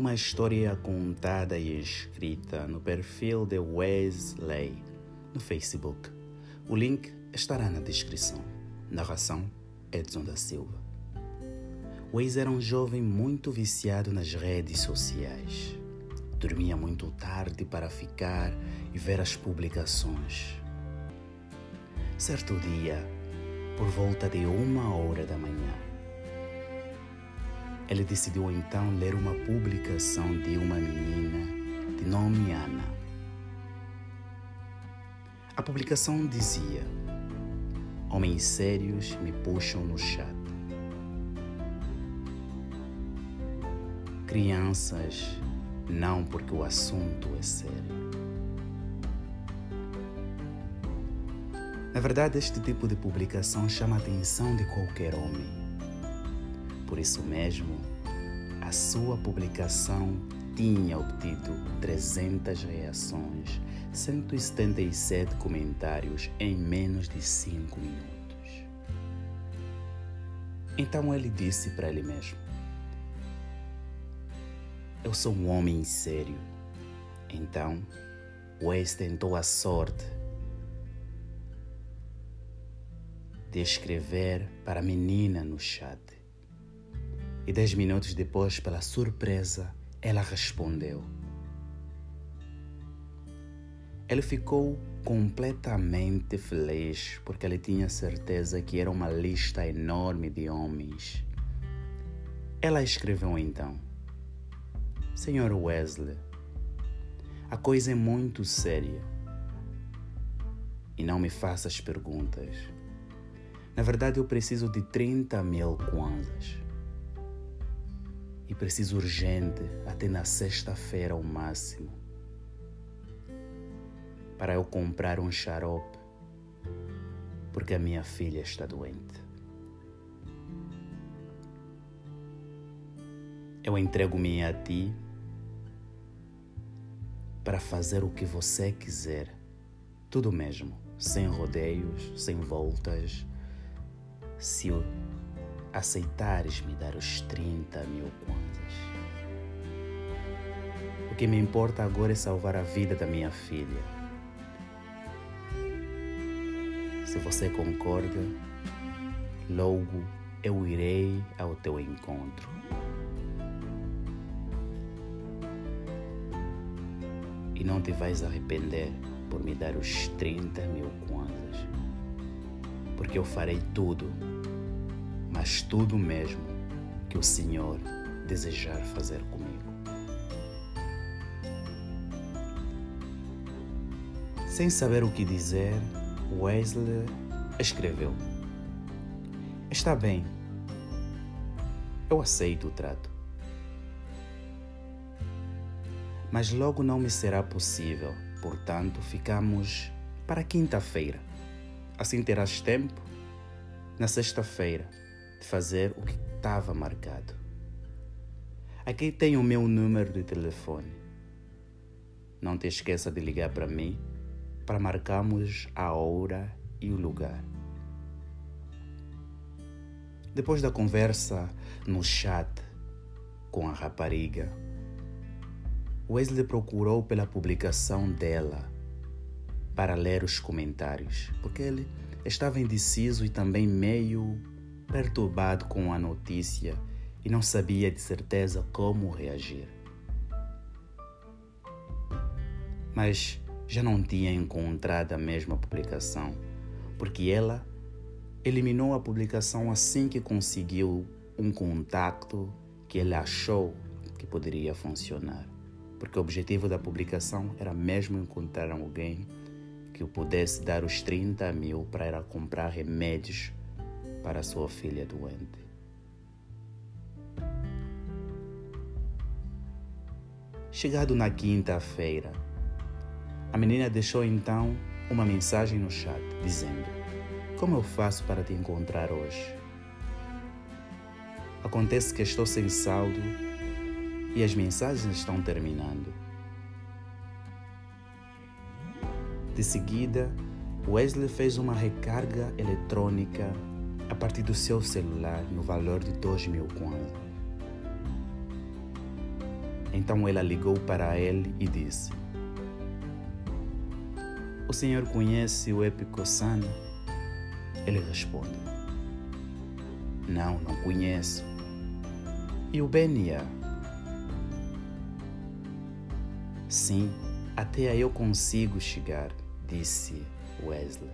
uma história contada e escrita no perfil de Wesley no Facebook. O link estará na descrição. Narração Edson da Silva. Wes era um jovem muito viciado nas redes sociais. Dormia muito tarde para ficar e ver as publicações. Certo dia, por volta de uma hora da manhã, ele decidiu então ler uma publicação de uma menina de nome Ana. A publicação dizia: Homens sérios me puxam no chat. Crianças, não porque o assunto é sério. Na verdade, este tipo de publicação chama a atenção de qualquer homem. Por isso mesmo, a sua publicação tinha obtido 300 reações, 177 comentários em menos de 5 minutos. Então ele disse para ele mesmo: Eu sou um homem sério. Então, Wes tentou a sorte de escrever para a menina no chat. E dez minutos depois, pela surpresa, ela respondeu. Ele ficou completamente feliz porque ele tinha certeza que era uma lista enorme de homens. Ela escreveu então: Senhor Wesley, a coisa é muito séria. E não me faças perguntas. Na verdade, eu preciso de 30 mil kwanzas. E preciso urgente, até na sexta-feira ao máximo, para eu comprar um xarope, porque a minha filha está doente. Eu entrego-me a ti para fazer o que você quiser, tudo mesmo, sem rodeios, sem voltas se aceitares me dar os 30 mil kwanzas. O que me importa agora é salvar a vida da minha filha. Se você concorda, logo eu irei ao teu encontro. E não te vais arrepender por me dar os 30 mil kwanzas, porque eu farei tudo mas tudo mesmo que o Senhor desejar fazer comigo. Sem saber o que dizer, Wesley escreveu: Está bem, eu aceito o trato. Mas logo não me será possível, portanto, ficamos para quinta-feira. Assim terás tempo na sexta-feira de fazer o que estava marcado. Aqui tem o meu número de telefone. Não te esqueça de ligar para mim para marcarmos a hora e o lugar. Depois da conversa no chat com a rapariga, Wesley procurou pela publicação dela para ler os comentários, porque ele estava indeciso e também meio perturbado com a notícia e não sabia de certeza como reagir. Mas já não tinha encontrado a mesma publicação, porque ela eliminou a publicação assim que conseguiu um contato que ele achou que poderia funcionar. Porque o objetivo da publicação era mesmo encontrar alguém que o pudesse dar os 30 mil para ir comprar remédios para sua filha doente. Chegado na quinta-feira, a menina deixou então uma mensagem no chat dizendo: Como eu faço para te encontrar hoje? Acontece que estou sem saldo e as mensagens estão terminando. De seguida, Wesley fez uma recarga eletrônica a partir do seu celular no valor de 2 mil kwanzas. Então ela ligou para ele e disse: O senhor conhece o épico Sana? Ele responde: Não, não conheço. E o Benia? Sim, até aí eu consigo chegar, disse Wesley.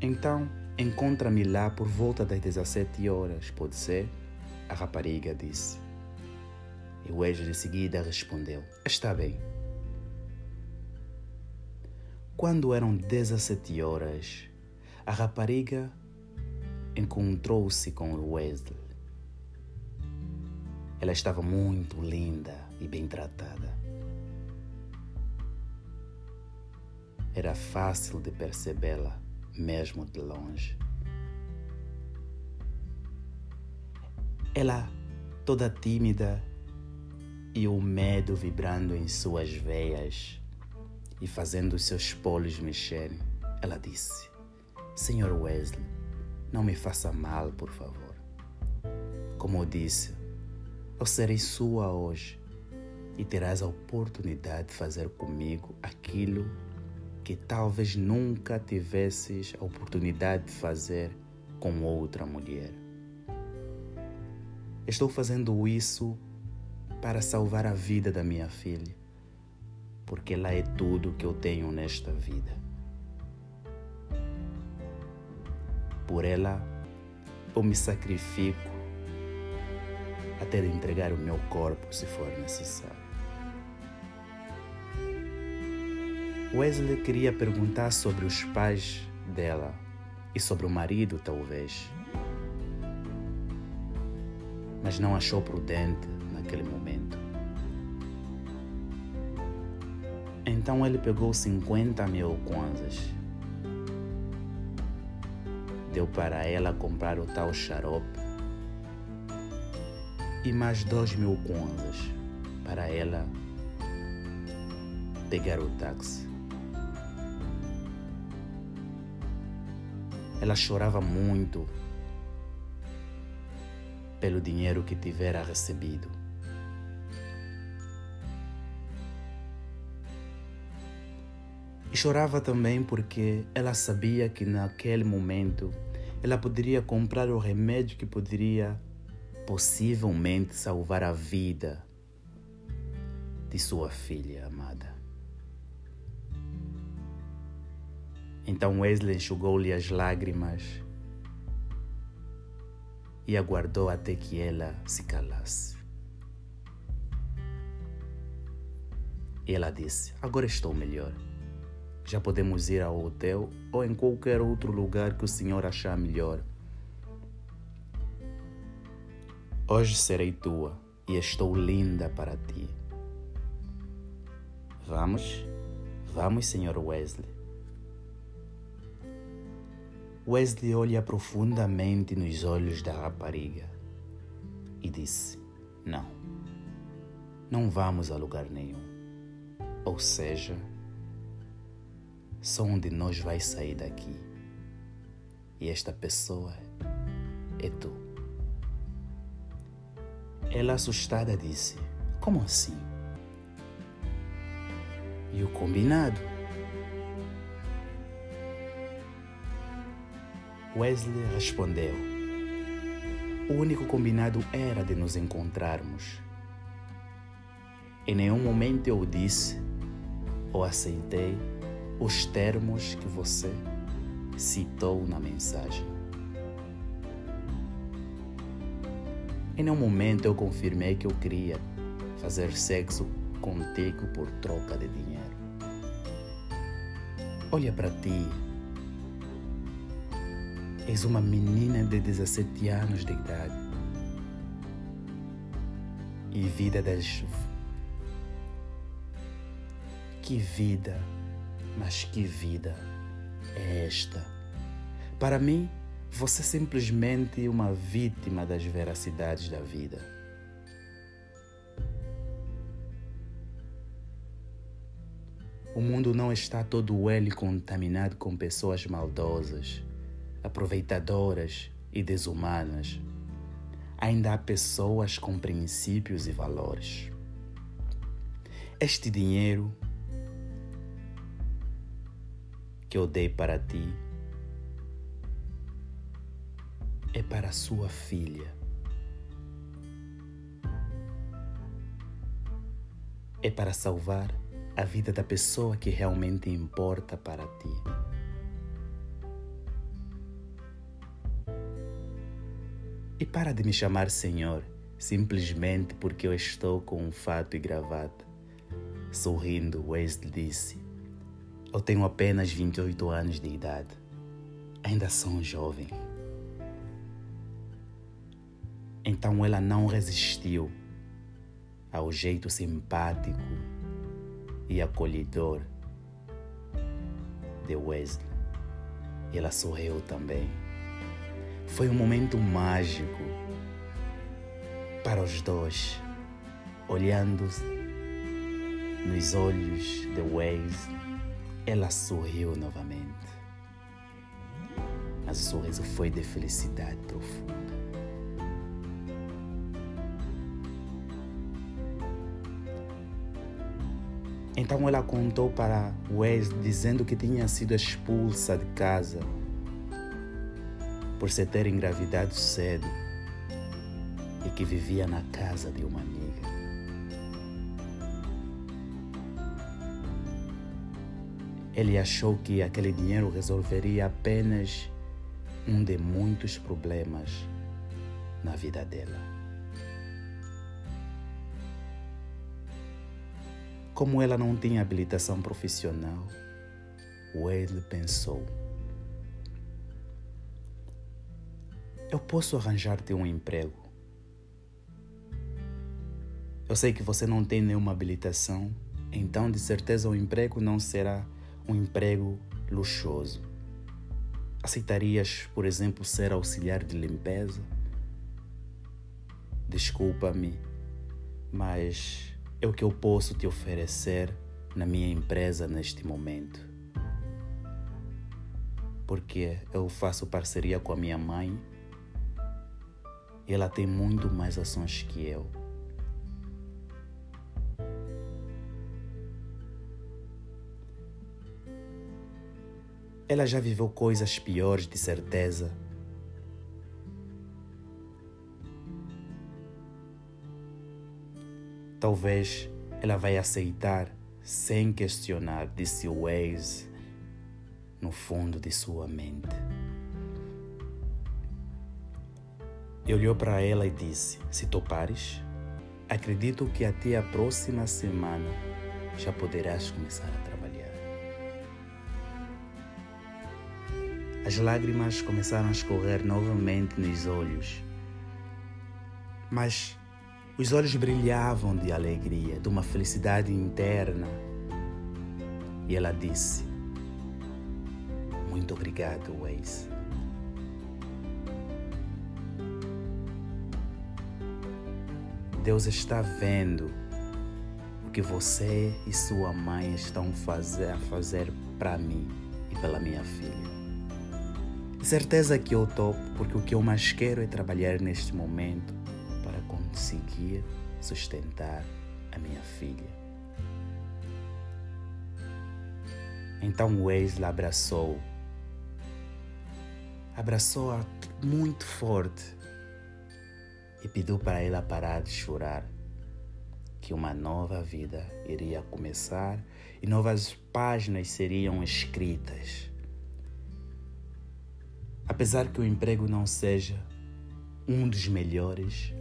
Então, encontra-me lá por volta das 17 horas, pode ser? A rapariga disse. E Wesley de seguida respondeu: Está bem. Quando eram 17 horas, a rapariga encontrou-se com Wesley. Ela estava muito linda e bem tratada. Era fácil de percebê-la, mesmo de longe. Ela, toda tímida e o medo vibrando em suas veias e fazendo os seus polos mexerem, ela disse: Senhor Wesley, não me faça mal, por favor. Como eu disse, eu serei sua hoje e terás a oportunidade de fazer comigo aquilo que talvez nunca tivesses a oportunidade de fazer com outra mulher. Estou fazendo isso para salvar a vida da minha filha, porque ela é tudo que eu tenho nesta vida. Por ela, eu me sacrifico até de entregar o meu corpo se for necessário. Wesley queria perguntar sobre os pais dela e sobre o marido, talvez. Mas não achou prudente naquele momento. Então ele pegou 50 mil kwanzas. Deu para ela comprar o tal xarope e mais dois mil kwanzas para ela pegar o táxi. Ela chorava muito pelo dinheiro que tivera recebido. E chorava também porque ela sabia que naquele momento ela poderia comprar o remédio que poderia possivelmente salvar a vida de sua filha amada. Então Wesley enxugou-lhe as lágrimas e aguardou até que ela se calasse. Ela disse: Agora estou melhor. Já podemos ir ao hotel ou em qualquer outro lugar que o senhor achar melhor. Hoje serei tua e estou linda para ti. Vamos? Vamos, senhor Wesley. Wesley olha profundamente nos olhos da rapariga e disse: Não, não vamos a lugar nenhum. Ou seja, só onde nós vai sair daqui. E esta pessoa é tu. Ela assustada disse: Como assim? E o combinado? Wesley respondeu: O único combinado era de nos encontrarmos. Em nenhum momento eu disse ou aceitei os termos que você citou na mensagem. Em nenhum momento eu confirmei que eu queria fazer sexo contigo por troca de dinheiro. Olha para ti És uma menina de 17 anos de idade. E vida das. Que vida, mas que vida é esta? Para mim, você é simplesmente uma vítima das veracidades da vida. O mundo não está todo ele contaminado com pessoas maldosas aproveitadoras e desumanas. ainda há pessoas com princípios e valores. Este dinheiro que eu dei para ti é para sua filha. É para salvar a vida da pessoa que realmente importa para ti. E para de me chamar Senhor, simplesmente porque eu estou com um fato e gravata. Sorrindo, Wesley disse: Eu tenho apenas 28 anos de idade. Ainda sou um jovem. Então ela não resistiu ao jeito simpático e acolhedor de Wesley. E ela sorriu também. Foi um momento mágico para os dois, olhando nos olhos de Wesley, ela sorriu novamente. Mas o sorriso foi de felicidade profunda. Então ela contou para Wes dizendo que tinha sido expulsa de casa por se ter engravidado cedo e que vivia na casa de uma amiga. Ele achou que aquele dinheiro resolveria apenas um de muitos problemas na vida dela. Como ela não tinha habilitação profissional, Wade pensou: Eu posso arranjar-te um emprego. Eu sei que você não tem nenhuma habilitação, então de certeza o emprego não será um emprego luxuoso. Aceitarias, por exemplo, ser auxiliar de limpeza? Desculpa-me, mas é o que eu posso te oferecer na minha empresa neste momento. Porque eu faço parceria com a minha mãe ela tem muito mais ações que eu. Ela já viveu coisas piores, de certeza Talvez ela vai aceitar sem questionar, disse Waze no fundo de sua mente. E olhou para ela e disse: Se topares, acredito que até a próxima semana já poderás começar a trabalhar. As lágrimas começaram a escorrer novamente nos olhos, mas os olhos brilhavam de alegria, de uma felicidade interna. E ela disse: Muito obrigado, Waze. Deus está vendo o que você e sua mãe estão fazer, a fazer para mim e pela minha filha. Certeza que eu topo, porque o que eu mais quero é trabalhar neste momento conseguir sustentar a minha filha. Então Wesley abraçou, abraçou-a muito forte e pediu para ela parar de chorar, que uma nova vida iria começar e novas páginas seriam escritas. Apesar que o emprego não seja um dos melhores,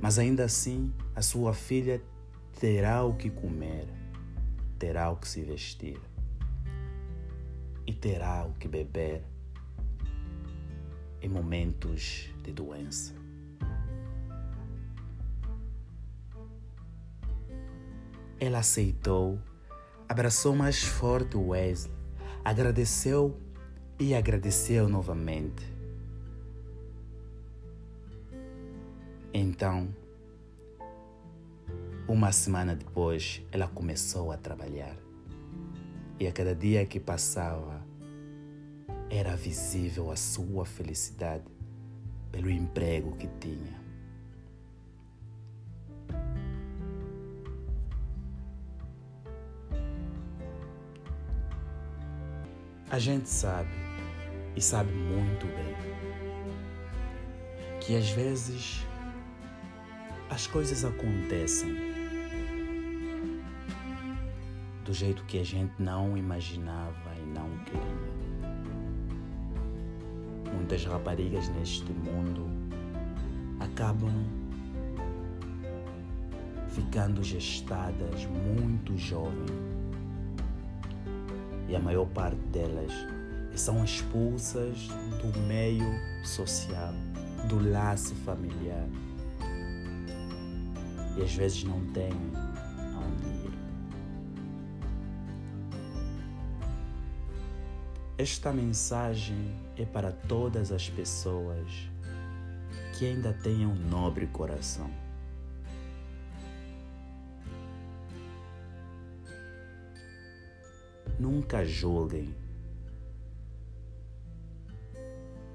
mas ainda assim, a sua filha terá o que comer, terá o que se vestir e terá o que beber em momentos de doença. Ela aceitou, abraçou mais forte Wesley, agradeceu e agradeceu novamente. Então, uma semana depois, ela começou a trabalhar. E a cada dia que passava, era visível a sua felicidade pelo emprego que tinha. A gente sabe, e sabe muito bem, que às vezes as coisas acontecem do jeito que a gente não imaginava e não queria. Muitas raparigas neste mundo acabam ficando gestadas muito jovens. E a maior parte delas são expulsas do meio social, do laço familiar. E às vezes não têm aonde ir. Esta mensagem é para todas as pessoas que ainda tenham um nobre coração Nunca julguem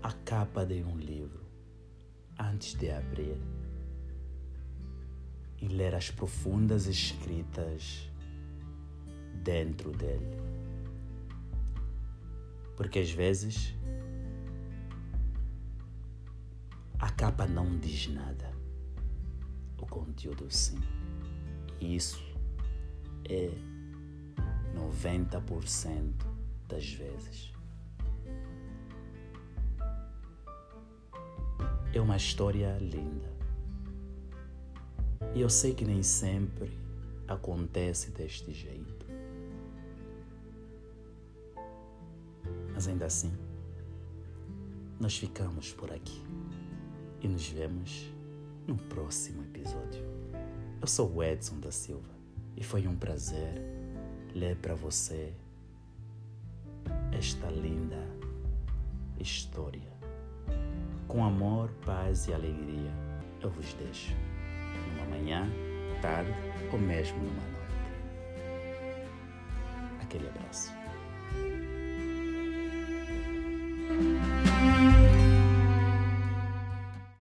a capa de um livro antes de abrir e ler as profundas escritas dentro dele. Porque às vezes a capa não diz nada, o conteúdo sim. E isso é 90% das vezes. É uma história linda. E eu sei que nem sempre acontece deste jeito. Mas ainda assim, nós ficamos por aqui e nos vemos no próximo episódio. Eu sou o Edson da Silva e foi um prazer ler para você esta linda história. Com amor, paz e alegria, eu vos deixo numa manhã, tarde ou mesmo numa noite. Aquele abraço.